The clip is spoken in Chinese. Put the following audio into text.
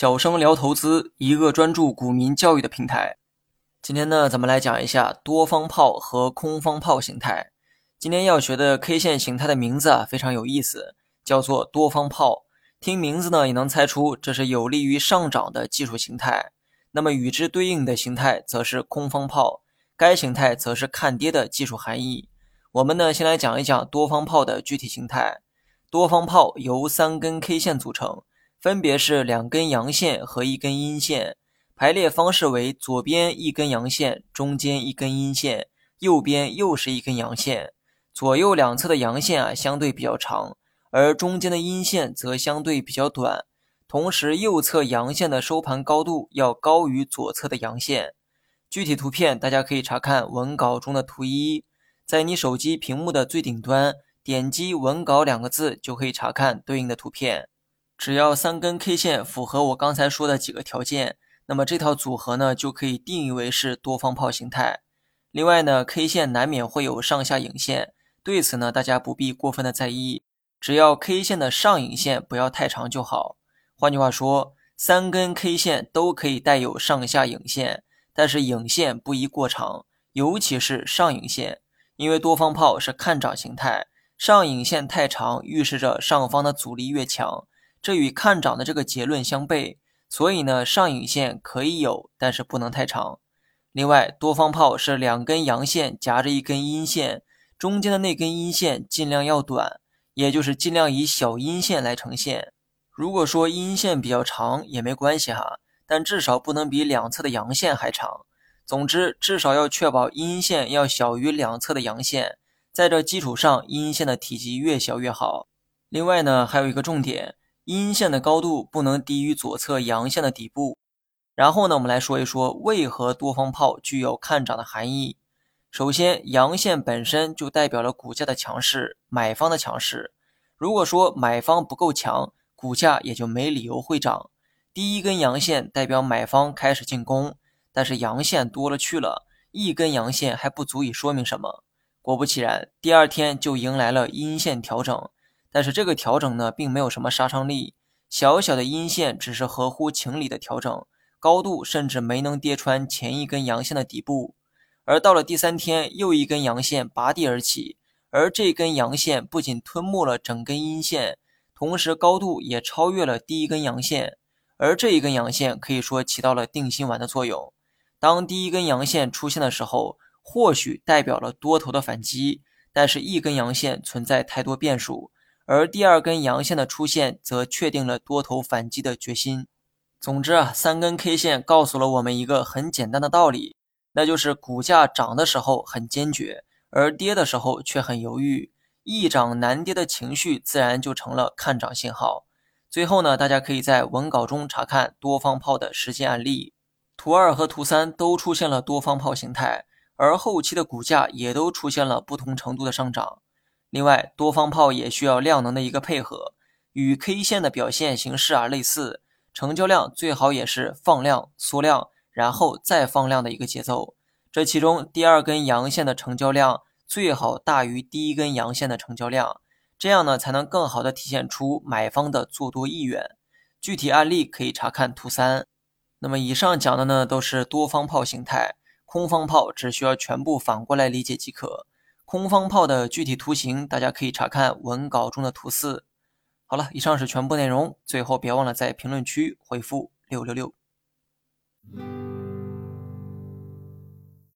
小生聊投资，一个专注股民教育的平台。今天呢，咱们来讲一下多方炮和空方炮形态。今天要学的 K 线形态的名字啊，非常有意思，叫做多方炮。听名字呢，也能猜出这是有利于上涨的技术形态。那么与之对应的形态则是空方炮，该形态则是看跌的技术含义。我们呢，先来讲一讲多方炮的具体形态。多方炮由三根 K 线组成。分别是两根阳线和一根阴线，排列方式为左边一根阳线，中间一根阴线，右边又是一根阳线。左右两侧的阳线啊相对比较长，而中间的阴线则相对比较短。同时，右侧阳线的收盘高度要高于左侧的阳线。具体图片大家可以查看文稿中的图一，在你手机屏幕的最顶端点击“文稿”两个字，就可以查看对应的图片。只要三根 K 线符合我刚才说的几个条件，那么这套组合呢就可以定义为是多方炮形态。另外呢，K 线难免会有上下影线，对此呢大家不必过分的在意，只要 K 线的上影线不要太长就好。换句话说，三根 K 线都可以带有上下影线，但是影线不宜过长，尤其是上影线，因为多方炮是看涨形态，上影线太长预示着上方的阻力越强。这与看涨的这个结论相悖，所以呢，上影线可以有，但是不能太长。另外，多方炮是两根阳线夹着一根阴线，中间的那根阴线尽量要短，也就是尽量以小阴线来呈现。如果说阴线比较长也没关系哈，但至少不能比两侧的阳线还长。总之，至少要确保阴线要小于两侧的阳线，在这基础上，阴线的体积越小越好。另外呢，还有一个重点。阴线的高度不能低于左侧阳线的底部。然后呢，我们来说一说为何多方炮具有看涨的含义。首先，阳线本身就代表了股价的强势，买方的强势。如果说买方不够强，股价也就没理由会涨。第一根阳线代表买方开始进攻，但是阳线多了去了，一根阳线还不足以说明什么。果不其然，第二天就迎来了阴线调整。但是这个调整呢，并没有什么杀伤力，小小的阴线只是合乎情理的调整，高度甚至没能跌穿前一根阳线的底部。而到了第三天，又一根阳线拔地而起，而这根阳线不仅吞没了整根阴线，同时高度也超越了第一根阳线。而这一根阳线可以说起到了定心丸的作用。当第一根阳线出现的时候，或许代表了多头的反击，但是一根阳线存在太多变数。而第二根阳线的出现，则确定了多头反击的决心。总之啊，三根 K 线告诉了我们一个很简单的道理，那就是股价涨的时候很坚决，而跌的时候却很犹豫。易涨难跌的情绪，自然就成了看涨信号。最后呢，大家可以在文稿中查看多方炮的实际案例，图二和图三都出现了多方炮形态，而后期的股价也都出现了不同程度的上涨。另外，多方炮也需要量能的一个配合，与 K 线的表现形式啊类似，成交量最好也是放量缩量，然后再放量的一个节奏。这其中，第二根阳线的成交量最好大于第一根阳线的成交量，这样呢才能更好的体现出买方的做多意愿。具体案例可以查看图三。那么以上讲的呢都是多方炮形态，空方炮只需要全部反过来理解即可。空方炮的具体图形，大家可以查看文稿中的图四。好了，以上是全部内容。最后别忘了在评论区回复六六六。